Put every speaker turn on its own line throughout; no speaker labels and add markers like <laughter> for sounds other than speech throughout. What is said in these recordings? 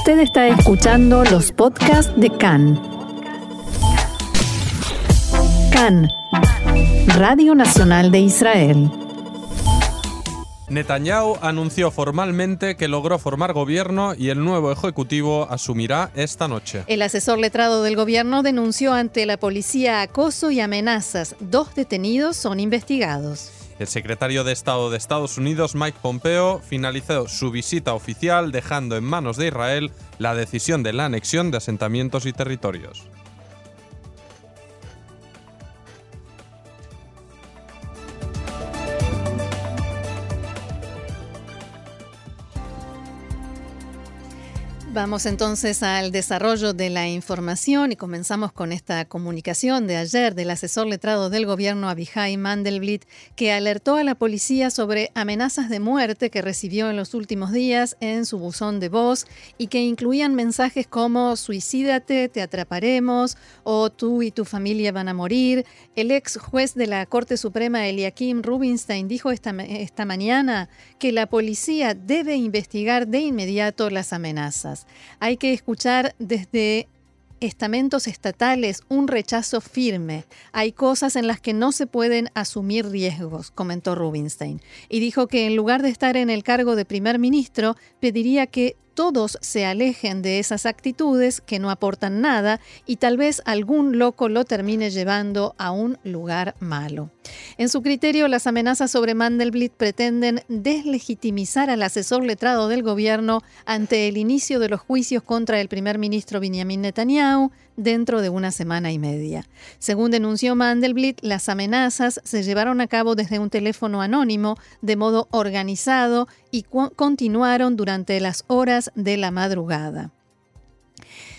Usted está escuchando los podcasts de CAN. CAN, Radio Nacional de Israel.
Netanyahu anunció formalmente que logró formar gobierno y el nuevo ejecutivo asumirá esta noche.
El asesor letrado del gobierno denunció ante la policía acoso y amenazas. Dos detenidos son investigados.
El secretario de Estado de Estados Unidos, Mike Pompeo, finalizó su visita oficial dejando en manos de Israel la decisión de la anexión de asentamientos y territorios.
Vamos entonces al desarrollo de la información y comenzamos con esta comunicación de ayer del asesor letrado del gobierno Abihai Mandelblit que alertó a la policía sobre amenazas de muerte que recibió en los últimos días en su buzón de voz y que incluían mensajes como suicídate, te atraparemos o tú y tu familia van a morir. El ex juez de la Corte Suprema Eliakim Rubinstein dijo esta, esta mañana que la policía debe investigar de inmediato las amenazas. Hay que escuchar desde estamentos estatales un rechazo firme. Hay cosas en las que no se pueden asumir riesgos, comentó Rubinstein. Y dijo que en lugar de estar en el cargo de primer ministro, pediría que todos se alejen de esas actitudes que no aportan nada y tal vez algún loco lo termine llevando a un lugar malo. En su criterio, las amenazas sobre Mandelblit pretenden deslegitimizar al asesor letrado del gobierno ante el inicio de los juicios contra el primer ministro Benjamin Netanyahu, dentro de una semana y media. Según denunció Mandelblit, las amenazas se llevaron a cabo desde un teléfono anónimo de modo organizado y continuaron durante las horas de la madrugada.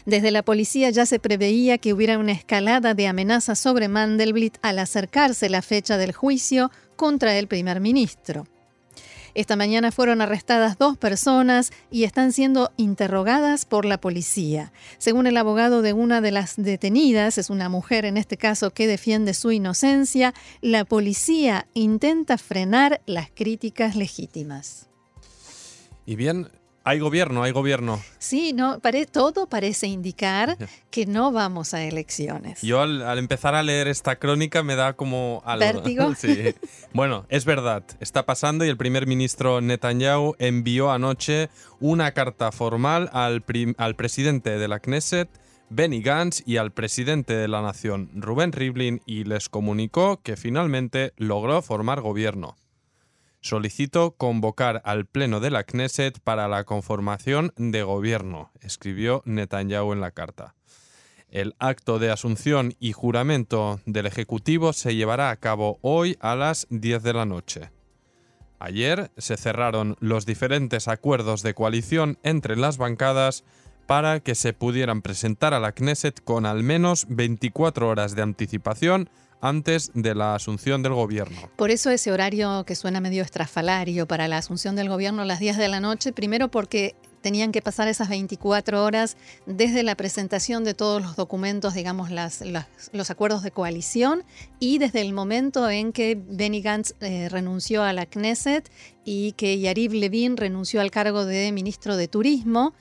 Desde la policía ya se preveía que hubiera una escalada de amenazas sobre Mandelblit al acercarse la fecha del juicio contra el primer ministro. Esta mañana fueron arrestadas dos personas y están siendo interrogadas por la policía. Según el abogado de una de las detenidas, es una mujer en este caso que defiende su inocencia, la policía intenta frenar las críticas legítimas.
Y bien, hay gobierno, hay gobierno.
Sí, no, todo parece indicar que no vamos a elecciones.
Yo al, empezar a leer esta crónica me da como
algo. ¿Vértigo? <laughs>
sí. Bueno, es verdad, está pasando y el primer ministro Netanyahu envió anoche una carta formal al, al presidente de la Knesset, Benny Gantz, y al presidente de la nación, Rubén Rivlin, y les comunicó que finalmente logró formar gobierno. Solicito convocar al Pleno de la Knesset para la conformación de gobierno, escribió Netanyahu en la carta. El acto de asunción y juramento del Ejecutivo se llevará a cabo hoy a las 10 de la noche. Ayer se cerraron los diferentes acuerdos de coalición entre las bancadas para que se pudieran presentar a la Knesset con al menos 24 horas de anticipación antes de la asunción del gobierno.
Por eso ese horario que suena medio estrafalario para la asunción del gobierno a las 10 de la noche, primero porque tenían que pasar esas 24 horas desde la presentación de todos los documentos, digamos, los acuerdos de coalición y desde el momento en que Benny Gantz eh, renunció a la Knesset y que Yariv Levin renunció al cargo de ministro de Turismo.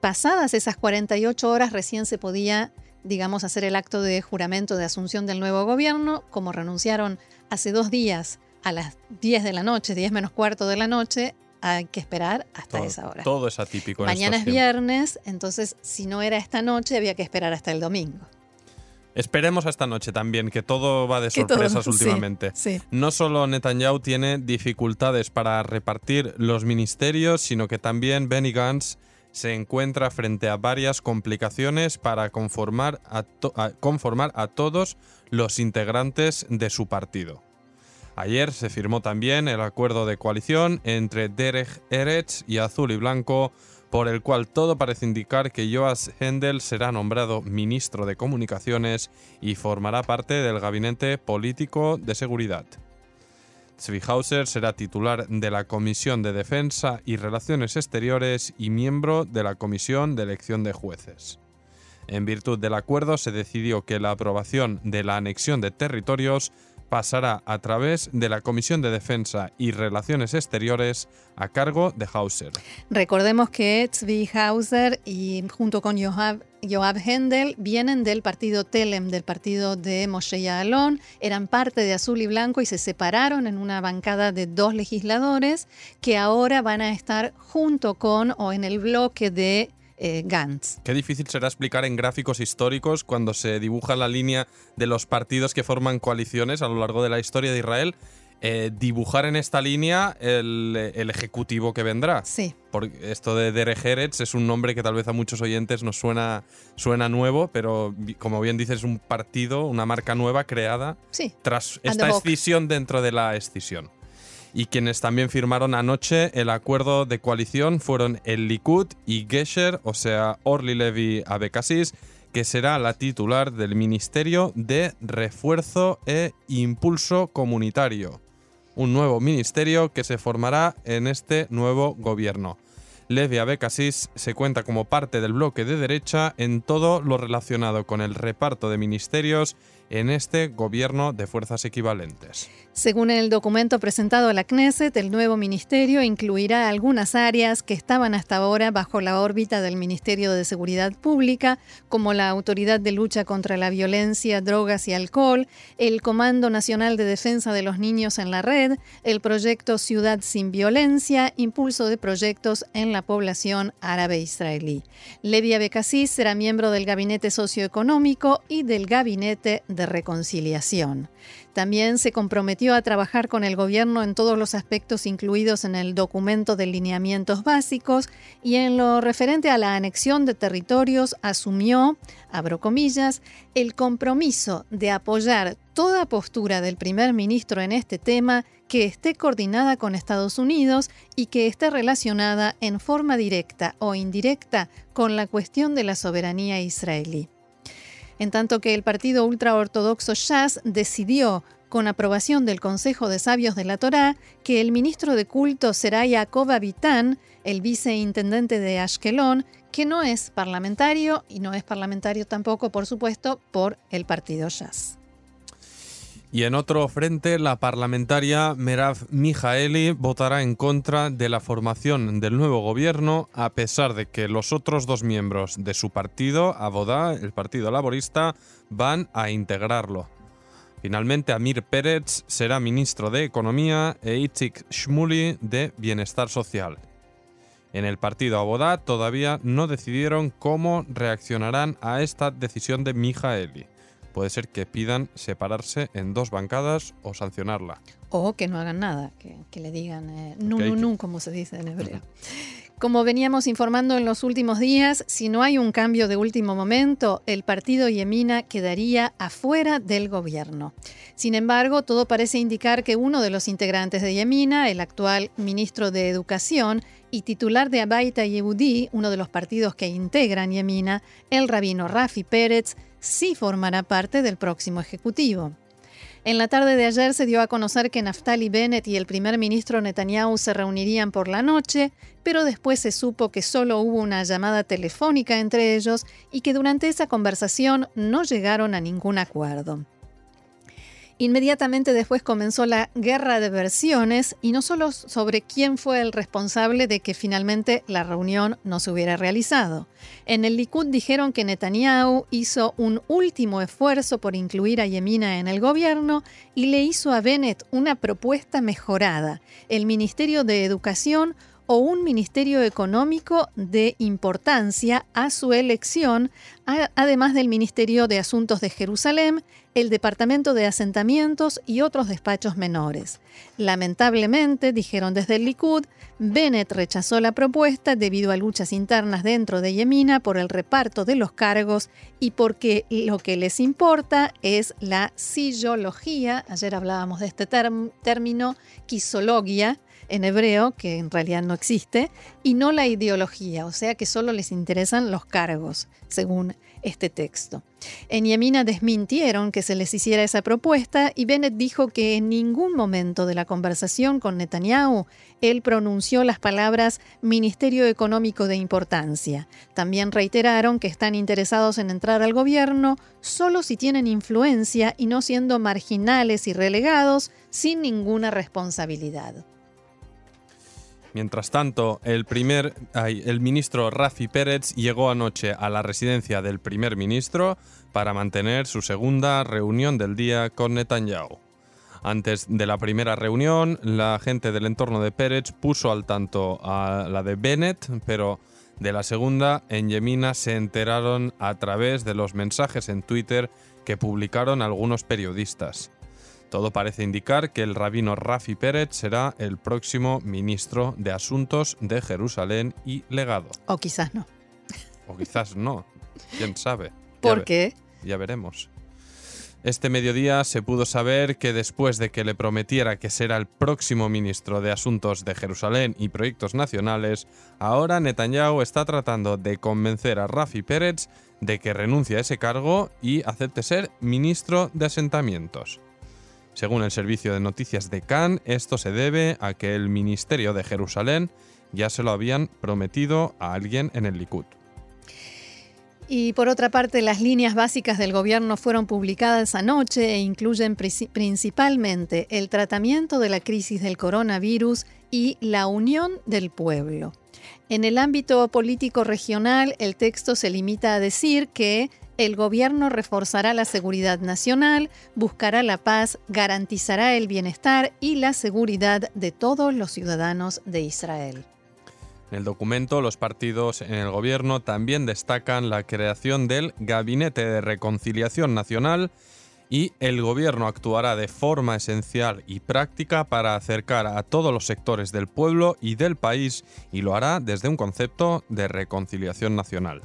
Pasadas esas 48 horas recién se podía digamos, hacer el acto de juramento de asunción del nuevo gobierno, como renunciaron hace dos días a las 10 de la noche, 10 menos cuarto de la noche, hay que esperar hasta esa hora.
Todo es atípico.
Mañana es viernes, entonces si no era esta noche había que esperar hasta el domingo.
Esperemos esta noche también, que todo va de <laughs> sorpresas últimamente. No solo Netanyahu tiene dificultades para repartir los ministerios, sino que también Benny Gantz se encuentra frente a varias complicaciones para conformar a, conformar a todos los integrantes de su partido. Ayer se firmó también el acuerdo de coalición entre Derek Eretz y Azul y Blanco, por el cual todo parece indicar que Joas Hendel será nombrado ministro de Comunicaciones y formará parte del gabinete político de seguridad. Zwiehauser será titular de la Comisión de Defensa y Relaciones Exteriores y miembro de la Comisión de Elección de Jueces. En virtud del acuerdo se decidió que la aprobación de la anexión de territorios pasará a través de la Comisión de Defensa y Relaciones Exteriores a cargo de Hauser.
Recordemos que Tzvi Hauser y junto con Joab, Joab Hendel vienen del partido Telem, del partido de Moshe Yaalon, eran parte de Azul y Blanco y se separaron en una bancada de dos legisladores que ahora van a estar junto con o en el bloque de eh, Gantz.
Qué difícil será explicar en gráficos históricos cuando se dibuja la línea de los partidos que forman coaliciones a lo largo de la historia de Israel. Eh, dibujar en esta línea el, ejecutivo que vendrá.
Sí.
Porque esto de Derek Eretz es un nombre que tal vez a muchos oyentes nos suena, suena nuevo, pero como bien dices, es un partido, una marca nueva creada tras esta escisión dentro de la escisión y quienes también firmaron anoche el acuerdo de coalición fueron el Likud y Gesher, o sea, Orly Levy Abekasis, que será la titular del Ministerio de Refuerzo e Impulso Comunitario. Un nuevo ministerio que se formará en este nuevo gobierno. Levi Abekasis se cuenta como parte del bloque de derecha en todo lo relacionado con el reparto de ministerios en este gobierno de fuerzas equivalentes.
Según el documento presentado a la Knesset, el nuevo ministerio incluirá algunas áreas que estaban hasta ahora bajo la órbita del Ministerio de Seguridad Pública, como la Autoridad de Lucha contra la Violencia, Drogas y Alcohol, el Comando Nacional de Defensa de los Niños en la Red, el proyecto Ciudad sin Violencia, impulso de proyectos en la población árabe israelí. Levi Abekassis será miembro del Gabinete Socioeconómico y del Gabinete Reconciliación. También se comprometió a trabajar con el gobierno en todos los aspectos incluidos en el documento de lineamientos básicos y en lo referente a la anexión de territorios asumió, abro comillas, el compromiso de apoyar toda postura del primer ministro en este tema que esté coordinada con Estados Unidos y que esté relacionada en forma directa o indirecta con la cuestión de la soberanía israelí en tanto que el partido ultraortodoxo Shas decidió, con aprobación del Consejo de Sabios de la Torá, que el ministro de culto será Jacob Abitán, el viceintendente de Ashkelon, que no es parlamentario y no es parlamentario tampoco, por supuesto, por el partido Shas.
Y en otro frente, la parlamentaria Merav Mijaeli votará en contra de la formación del nuevo gobierno, a pesar de que los otros dos miembros de su partido, Abodá, el Partido Laborista, van a integrarlo. Finalmente, Amir Pérez será ministro de Economía e Itzik Shmuli de Bienestar Social. En el partido Abodá todavía no decidieron cómo reaccionarán a esta decisión de Mijaeli puede ser que pidan separarse en dos bancadas o sancionarla.
O que no hagan nada, que, le digan eh, nun, como se dice en hebreo. <laughs> Como veníamos informando en los últimos días, si no hay un cambio de último momento, el partido Yemina quedaría afuera del gobierno. Sin embargo, todo parece indicar que uno de los integrantes de Yemina, el actual ministro de Educación y titular de Abaita Yehudi, uno de los partidos que integran Yemina, el rabino Rafi Pérez, sí formará parte del próximo Ejecutivo. En la tarde de ayer se dio a conocer que Naftali Bennett y el primer ministro Netanyahu se reunirían por la noche, pero después se supo que solo hubo una llamada telefónica entre ellos y que durante esa conversación no llegaron a ningún acuerdo. Inmediatamente después comenzó la guerra de versiones y no solo sobre quién fue el responsable de que finalmente la reunión no se hubiera realizado. En el Likud dijeron que Netanyahu hizo un último esfuerzo por incluir a Yemina en el gobierno y le hizo a Bennett una propuesta mejorada. El Ministerio de Educación o un ministerio económico de importancia a su elección, además del Ministerio de Asuntos de Jerusalén, el Departamento de Asentamientos y otros despachos menores. Lamentablemente, dijeron desde el Likud, Bennett rechazó la propuesta debido a luchas internas dentro de Yemina por el reparto de los cargos y porque lo que les importa es la sillología, ayer hablábamos de este término, quisologia, en hebreo, que en realidad no existe, y no la ideología, o sea que solo les interesan los cargos, según este texto. En Yemina desmintieron que se les hiciera esa propuesta y Bennett dijo que en ningún momento de la conversación con Netanyahu él pronunció las palabras Ministerio Económico de Importancia. También reiteraron que están interesados en entrar al gobierno solo si tienen influencia y no siendo marginales y relegados sin ninguna responsabilidad.
Mientras tanto, el, primer, el ministro Rafi Pérez llegó anoche a la residencia del primer ministro para mantener su segunda reunión del día con Netanyahu. Antes de la primera reunión, la gente del entorno de Pérez puso al tanto a la de Bennett, pero de la segunda en Yemina se enteraron a través de los mensajes en Twitter que publicaron algunos periodistas. Todo parece indicar que el rabino Rafi Pérez será el próximo ministro de Asuntos de Jerusalén y Legado.
O quizás no.
O quizás no. ¿Quién sabe?
¿Por qué?
Ya veremos. Este mediodía se pudo saber que después de que le prometiera que será el próximo ministro de Asuntos de Jerusalén y Proyectos Nacionales, ahora Netanyahu está tratando de convencer a Rafi Pérez de que renuncie a ese cargo y acepte ser ministro de Asentamientos. Según el servicio de noticias de Cannes, esto se debe a que el Ministerio de Jerusalén ya se lo habían prometido a alguien en el Likud.
Y por otra parte, las líneas básicas del gobierno fueron publicadas anoche e incluyen principalmente el tratamiento de la crisis del coronavirus y la unión del pueblo. En el ámbito político regional, el texto se limita a decir que el gobierno reforzará la seguridad nacional, buscará la paz, garantizará el bienestar y la seguridad de todos los ciudadanos de Israel.
En el documento, los partidos en el gobierno también destacan la creación del Gabinete de Reconciliación Nacional y el gobierno actuará de forma esencial y práctica para acercar a todos los sectores del pueblo y del país y lo hará desde un concepto de reconciliación nacional.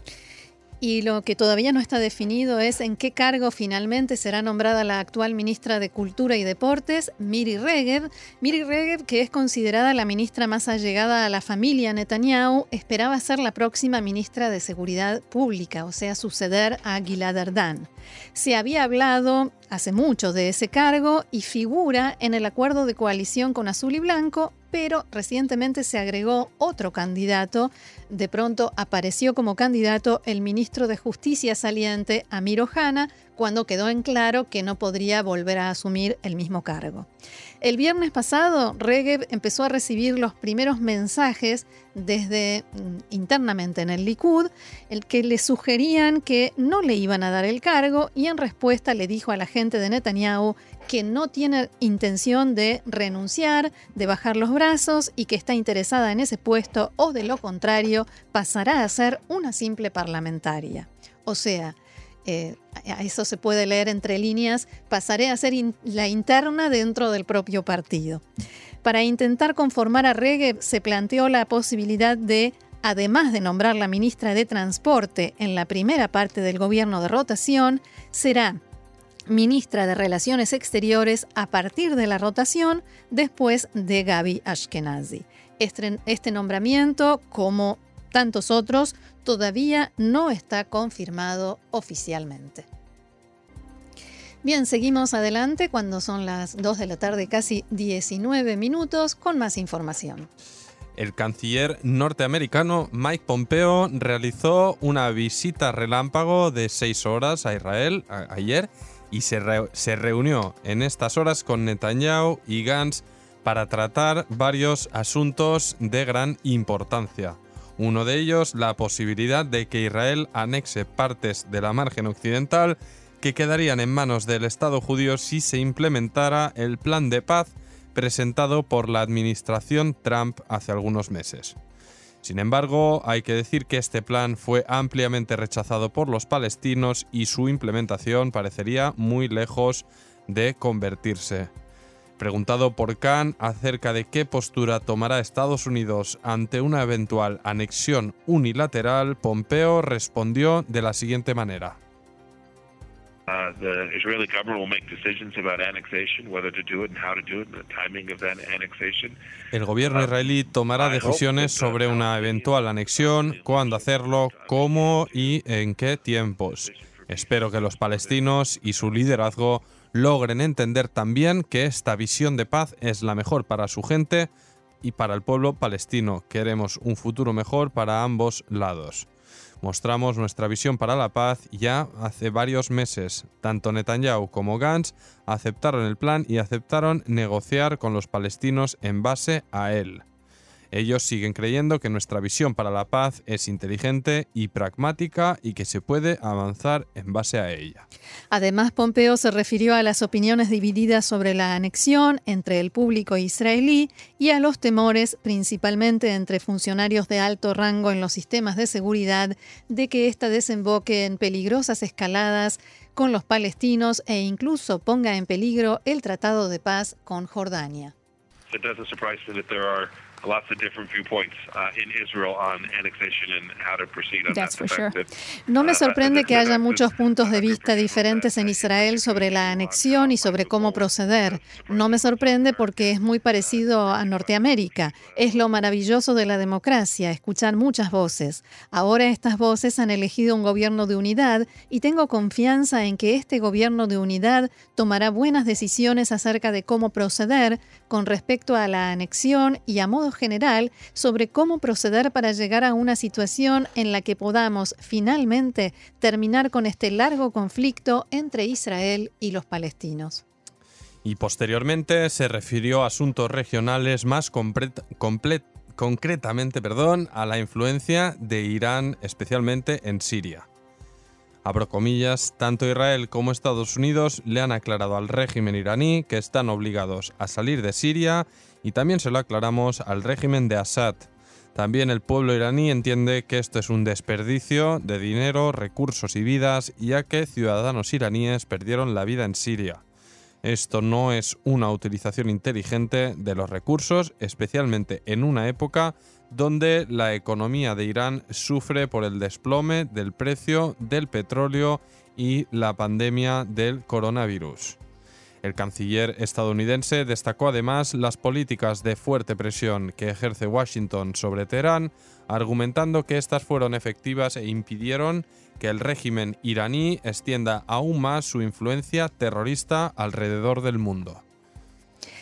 Y lo que todavía no está definido es en qué cargo finalmente será nombrada la actual ministra de Cultura y Deportes, Miri Regev. Miri Regev, que es considerada la ministra más allegada a la familia Netanyahu, esperaba ser la próxima ministra de Seguridad Pública, o sea, suceder a Gilad Erdan. Se había hablado hace mucho de ese cargo y figura en el acuerdo de coalición con Azul y Blanco, pero recientemente se agregó otro candidato. De pronto apareció como candidato el ministro de Justicia saliente, Amir Ohana, cuando quedó en claro que no podría volver a asumir el mismo cargo. El viernes pasado, Regev empezó a recibir los primeros mensajes desde mm, internamente en el Likud, el que le sugerían que no le iban a dar el cargo y en respuesta le dijo a la gente de Netanyahu que no tiene intención de renunciar, de bajar los brazos y que está interesada en ese puesto o de lo contrario pasará a ser una simple parlamentaria. O sea, eh, eso se puede leer entre líneas, pasaré a ser la interna dentro del propio partido. Para intentar conformar a Regev se planteó la posibilidad de, además de nombrar la ministra de Transporte en la primera parte del gobierno de rotación, será ministra de Relaciones Exteriores a partir de la rotación después de Gaby Ashkenazi. Este nombramiento, como tantos otros, todavía no está confirmado oficialmente. Bien, seguimos adelante cuando son las 2 de la tarde, casi 19 minutos, con más información.
El canciller norteamericano Mike Pompeo realizó una visita relámpago de 6 horas a Israel ayer y se, se reunió en estas horas con Netanyahu y Gantz para tratar varios asuntos de gran importancia. Uno de ellos, la posibilidad de que Israel anexe partes de la margen occidental que quedarían en manos del Estado judío si se implementara el plan de paz presentado por la administración Trump hace algunos meses. Sin embargo, hay que decir que este plan fue ampliamente rechazado por los palestinos y su implementación parecería muy lejos de convertirse. Preguntado por Khan acerca de qué postura tomará Estados Unidos ante una eventual anexión unilateral, Pompeo respondió de la siguiente manera.
Uh, the Israeli government will make decisions about annexation, whether to do it and how to do it, and the timing of that annexation.
El gobierno
Uh,
israelí tomará decisiones sobre una eventual anexión, cuándo hacerlo, cómo y en qué tiempos. Espero que los palestinos y su liderazgo logren entender también que esta visión de paz es la mejor para su gente y para el pueblo palestino. Queremos un futuro mejor para ambos lados. Mostramos nuestra visión para la paz ya hace varios meses. Tanto Netanyahu como Gantz aceptaron el plan y aceptaron negociar con los palestinos en base a él. Ellos siguen creyendo que nuestra visión para la paz es inteligente y pragmática y que se puede avanzar en base a ella.
Además, Pompeo se refirió a las opiniones divididas sobre la anexión entre el público israelí y a los temores, principalmente entre funcionarios de alto rango en los sistemas de seguridad, de que ésta desemboque en peligrosas escaladas con los palestinos e incluso ponga en peligro el tratado de paz con Jordania.
It lots of different viewpoints uh, in Israel on annexation and how to proceed on
That's
that.
for sure.
No me
uh,
sorprende que haya muchos puntos de vista diferentes en Israel sobre la anexión y sobre cómo proceder. No me sorprende porque es muy parecido a Norteamérica. Es lo maravilloso de la democracia, escuchar muchas voces. Ahora estas voces han elegido un gobierno de unidad y tengo confianza en que este gobierno de unidad tomará buenas decisiones acerca de cómo proceder con respecto a la anexión y a modo general sobre cómo proceder para llegar a una situación en la que podamos finalmente terminar con este largo conflicto entre Israel y los palestinos.
Y posteriormente se refirió a asuntos regionales más concretamente perdón, a la influencia de Irán, especialmente en Siria. Abro comillas, tanto Israel como Estados Unidos le han aclarado al régimen iraní que están obligados a salir de Siria y también se lo aclaramos al régimen de Assad. También el pueblo iraní entiende que esto es un desperdicio de dinero, recursos y vidas, ya que ciudadanos iraníes perdieron la vida en Siria. Esto no es una utilización inteligente de los recursos, especialmente en una época donde la economía de Irán sufre por el desplome del precio del petróleo y la pandemia del coronavirus. El canciller estadounidense destacó además las políticas de fuerte presión que ejerce Washington sobre Teherán, argumentando que estas fueron efectivas e impidieron que el régimen iraní extienda aún más su influencia terrorista alrededor del mundo.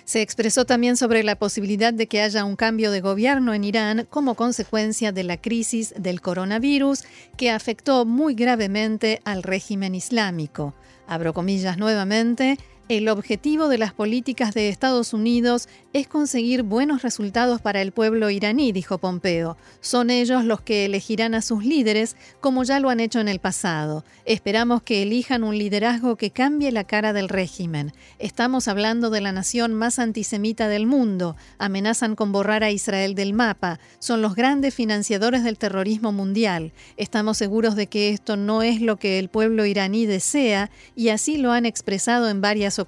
Se expresó también sobre la posibilidad de que haya un cambio de gobierno en Irán como consecuencia de la crisis del coronavirus que afectó muy gravemente al régimen islámico. Abro comillas nuevamente. El objetivo de las políticas de Estados Unidos es conseguir buenos resultados para el pueblo iraní, dijo Pompeo. Son ellos los que elegirán a sus líderes, como ya lo han hecho en el pasado. Esperamos que elijan un liderazgo que cambie la cara del régimen. Estamos hablando de la nación más antisemita del mundo. Amenazan con borrar a Israel del mapa. Son los grandes financiadores del terrorismo mundial. Estamos seguros de que esto no es lo que el pueblo iraní desea y así lo han expresado en varias ocasiones.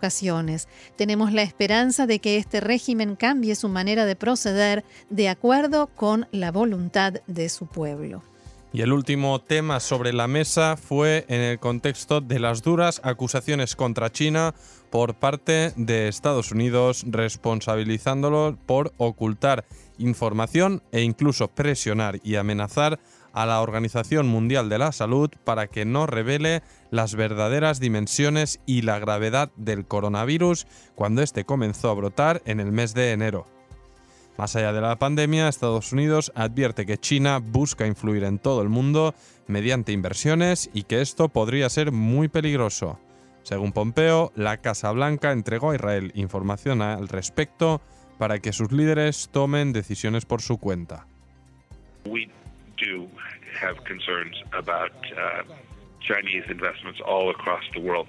Tenemos la esperanza de que este régimen cambie su manera de proceder de acuerdo con la voluntad de su pueblo.
Y el último tema sobre la mesa fue en el contexto de las duras acusaciones contra China por parte de Estados Unidos, responsabilizándolo por ocultar información e incluso presionar y amenazar a la Organización Mundial de la Salud para que no revele las verdaderas dimensiones y la gravedad del coronavirus cuando este comenzó a brotar en el mes de enero. Más allá de la pandemia, Estados Unidos advierte que China busca influir en todo el mundo mediante inversiones y que esto podría ser muy peligroso. Según Pompeo, la Casa Blanca entregó a Israel información al respecto para que sus líderes tomen decisiones por su cuenta.
Do have concerns about uh, Chinese investments all across the world.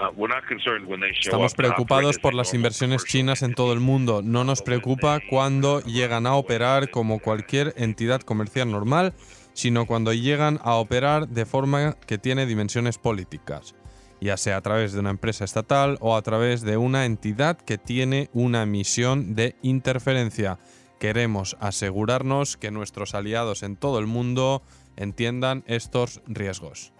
Uh, we're not concerned when they show
Estamos
operate
preocupados por las inversiones chinas en todo el mundo. No nos preocupa cuando llegan a operar como cualquier entidad comercial normal, sino cuando llegan a operar de forma que tiene dimensiones políticas, ya sea a través de una empresa estatal o a través de una entidad que tiene una misión de interferencia. Queremos asegurarnos que nuestros aliados en todo el mundo entiendan estos riesgos.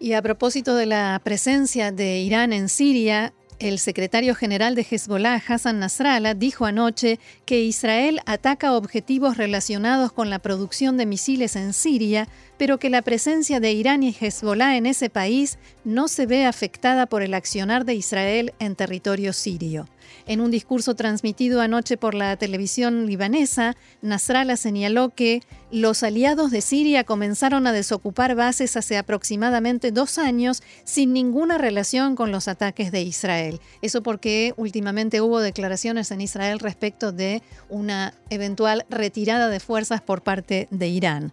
Y a propósito de la presencia de Irán en Siria, el secretario general de Hezbollah, Hassan Nasrallah, dijo anoche que Israel ataca objetivos relacionados con la producción de misiles en Siria, pero que la presencia de Irán y Hezbollah en ese país no se ve afectada por el accionar de Israel en territorio sirio. En un discurso transmitido anoche por la televisión libanesa, Nasrallah señaló que los aliados de Siria comenzaron a desocupar bases hace aproximadamente dos años sin ninguna relación con los ataques de Israel. Eso porque últimamente hubo declaraciones en Israel respecto de una eventual retirada de fuerzas por parte de Irán.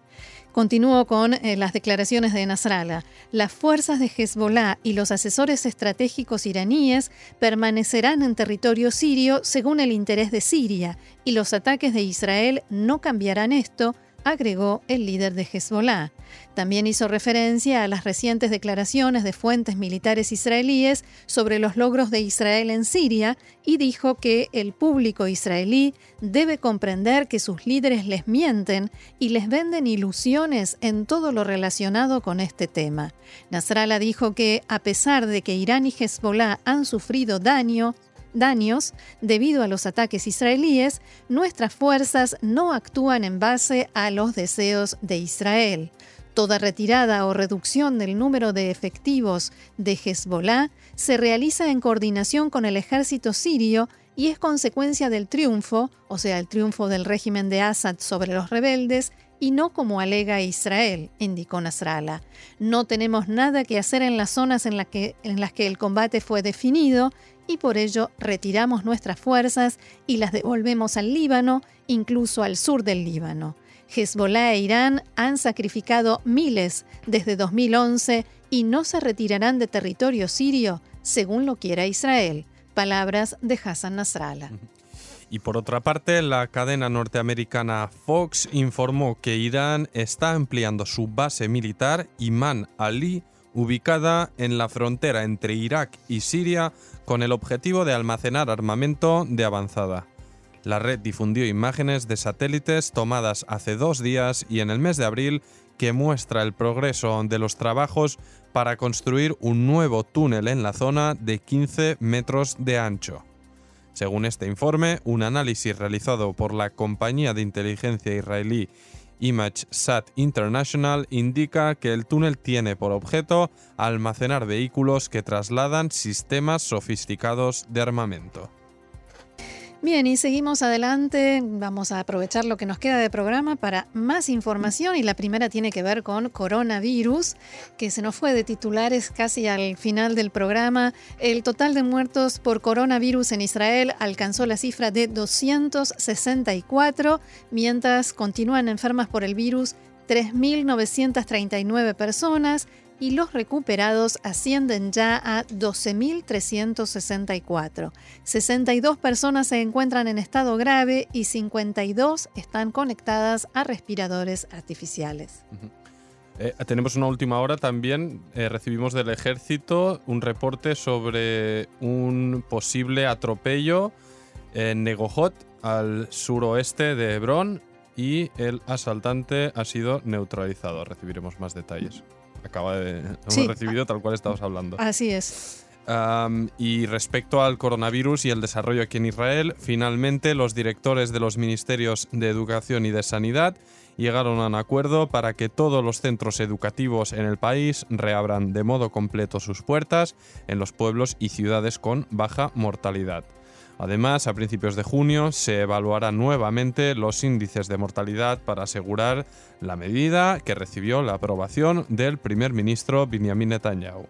Continúo con eh, las declaraciones de Nasrallah. Las fuerzas de Hezbollah y los asesores estratégicos iraníes permanecerán en territorio sirio según el interés de Siria, y los ataques de Israel no cambiarán esto, agregó el líder de Hezbollah. También hizo referencia a las recientes declaraciones de fuentes militares israelíes sobre los logros de Israel en Siria y dijo que el público israelí debe comprender que sus líderes les mienten y les venden ilusiones en todo lo relacionado con este tema. Nasrallah dijo que, a pesar de que Irán y Hezbollah han sufrido daño, daños debido a los ataques israelíes, nuestras fuerzas no actúan en base a los deseos de Israel. Toda retirada o reducción del número de efectivos de Hezbollah se realiza en coordinación con el ejército sirio y es consecuencia del triunfo, o sea, el triunfo del régimen de Assad sobre los rebeldes, y no como alega Israel, indicó Nasrallah. No tenemos nada que hacer en las zonas en, que, en las que el combate fue definido y por ello retiramos nuestras fuerzas y las devolvemos al Líbano, incluso al sur del Líbano. Hezbollah e Irán han sacrificado miles desde 2011 y no se retirarán de territorio sirio según lo quiera Israel. Palabras de Hassan Nasrallah.
Y por otra parte, la cadena norteamericana Fox informó que Irán está ampliando su base militar Iman Ali, ubicada en la frontera entre Irak y Siria, con el objetivo de almacenar armamento de avanzada. La red difundió imágenes de satélites tomadas hace dos días y en el mes de abril que muestra el progreso de los trabajos para construir un nuevo túnel en la zona de 15 metros de ancho. Según este informe, un análisis realizado por la compañía de inteligencia israelí ImageSat International indica que el túnel tiene por objeto almacenar vehículos que trasladan sistemas sofisticados de armamento.
Bien, y seguimos adelante. Vamos a aprovechar lo que nos queda de programa para más información y la primera tiene que ver con coronavirus, que se nos fue de titulares casi al final del programa. El total de muertos por coronavirus en Israel alcanzó la cifra de 264, mientras continúan enfermas por el virus 3.939 personas y los recuperados ascienden ya a 12.364. 62 personas se encuentran en estado grave y 52 están conectadas a respiradores artificiales.
Eh, tenemos una última hora también. Eh, recibimos del ejército un reporte sobre un posible atropello en Negohot, al suroeste de Hebrón, y el asaltante ha sido neutralizado. Recibiremos más detalles acaba de hemos recibido tal cual estamos hablando.
Así es.
y respecto al coronavirus y el desarrollo aquí en Israel, finalmente los directores de los ministerios de Educación y de Sanidad llegaron a un acuerdo para que todos los centros educativos en el país reabran de modo completo sus puertas en los pueblos y ciudades con baja mortalidad. Además, a principios de junio se evaluarán nuevamente los índices de mortalidad para asegurar la medida que recibió la aprobación del primer ministro Benjamin Netanyahu.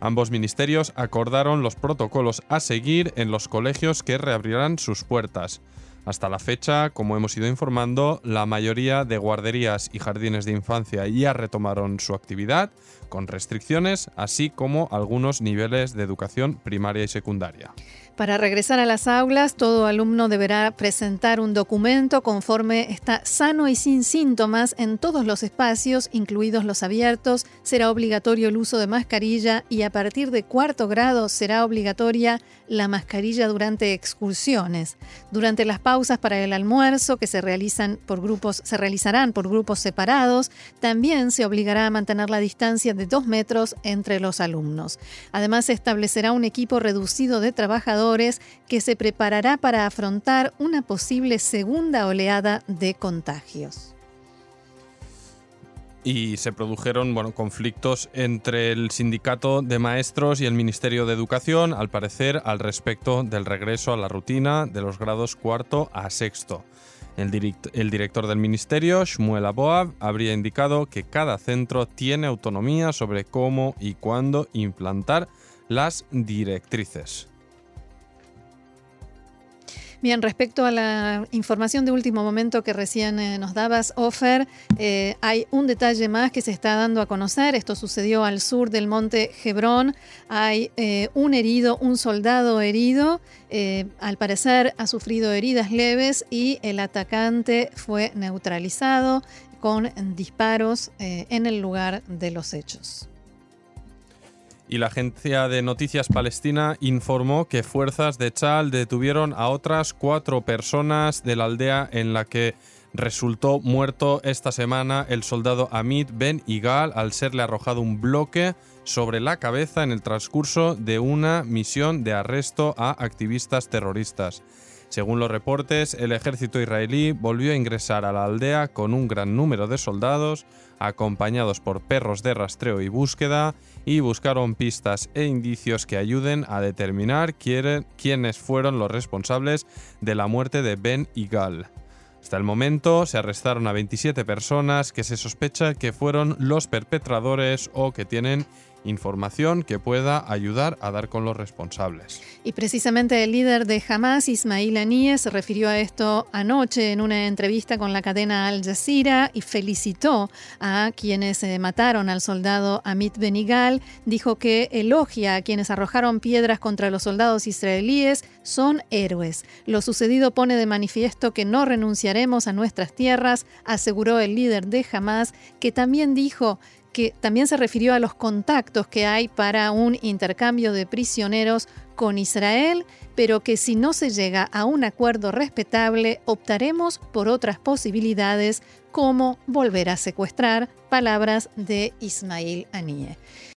Ambos ministerios acordaron los protocolos a seguir en los colegios que reabrirán sus puertas. Hasta la fecha, como hemos ido informando, la mayoría de guarderías y jardines de infancia ya retomaron su actividad, con restricciones, así como algunos niveles de educación primaria y secundaria.
Para regresar a las aulas, todo alumno deberá presentar un documento conforme está sano y sin síntomas en todos los espacios, incluidos los abiertos. Será obligatorio el uso de mascarilla y a partir de cuarto grado será obligatoria la mascarilla durante excursiones. Durante las pausas para el almuerzo, que se realizan por grupos, se realizarán por grupos separados, también se obligará a mantener la distancia de dos metros entre los alumnos. Además, se establecerá un equipo reducido de trabajadores que se preparará para afrontar una posible segunda oleada de contagios.
Y se produjeron bueno, conflictos entre el sindicato de maestros y el Ministerio de Educación, al parecer, al respecto del regreso a la rutina de los grados cuarto a sexto. El, el, director del ministerio, Shmuel Aboab, habría indicado que cada centro tiene autonomía sobre cómo y cuándo implantar las directrices.
Bien, respecto a la información de último momento que recién eh, nos dabas, Ofer, eh, hay un detalle más que se está dando a conocer. Esto sucedió al sur del monte Hebrón. Hay eh, un herido, un soldado herido. al parecer ha sufrido heridas leves y el atacante fue neutralizado con disparos en el lugar de los hechos
y la agencia de noticias palestina informó que fuerzas de Chal detuvieron a otras cuatro personas de la aldea en la que resultó muerto esta semana el soldado Amit Ben Igal al serle arrojado un bloque sobre la cabeza en el transcurso de una misión de arresto a activistas terroristas. Según los reportes, el ejército israelí volvió a ingresar a la aldea con un gran número de soldados, acompañados por perros de rastreo y búsqueda, y buscaron pistas e indicios que ayuden a determinar quiénes fueron los responsables de la muerte de Ben Igal. Hasta el momento se arrestaron a 27 personas que se sospecha que fueron los perpetradores o que tienen información que pueda ayudar a dar con los responsables.
Y precisamente el líder de Hamas, Ismail Haniyeh, se refirió a esto anoche en una entrevista con la cadena Al Jazeera y felicitó a quienes eh, mataron al soldado Amit Benigal. Dijo que elogia a quienes arrojaron piedras contra los soldados israelíes, son héroes. Lo sucedido pone de manifiesto que no renunciaremos a nuestras tierras, aseguró el líder de Hamas, que también dijo que también se refirió a los contactos que hay para un intercambio de prisioneros con Israel, pero que si no se llega a un acuerdo respetable, optaremos por otras posibilidades como volver a secuestrar, palabras de Ismail Anie.